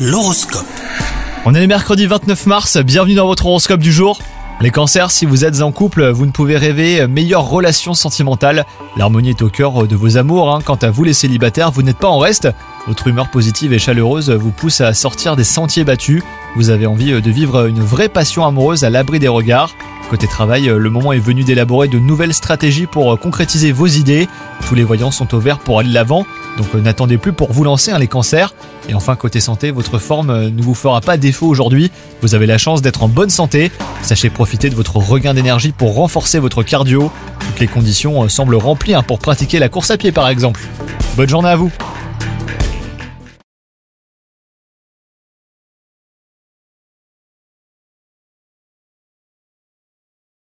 L'horoscope. On est le mercredi 29 mars, bienvenue dans votre horoscope du jour. Les cancers, si vous êtes en couple, vous ne pouvez rêver meilleure relation sentimentale. L'harmonie est au cœur de vos amours. hein. Quant à vous les célibataires, vous n'êtes pas en reste. Votre humeur positive et chaleureuse vous pousse à sortir des sentiers battus. Vous avez envie de vivre une vraie passion amoureuse à l'abri des regards. Côté travail, le moment est venu d'élaborer de nouvelles stratégies pour concrétiser vos idées. Tous les voyants sont au vert pour aller de l'avant, donc euh, n'attendez plus pour vous lancer hein, les cancers. Et enfin côté santé, votre forme euh, ne vous fera pas défaut aujourd'hui. Vous avez la chance d'être en bonne santé. Sachez profiter de votre regain d'énergie pour renforcer votre cardio. Toutes les conditions euh, semblent remplies hein, pour pratiquer la course à pied par exemple. Bonne journée à vous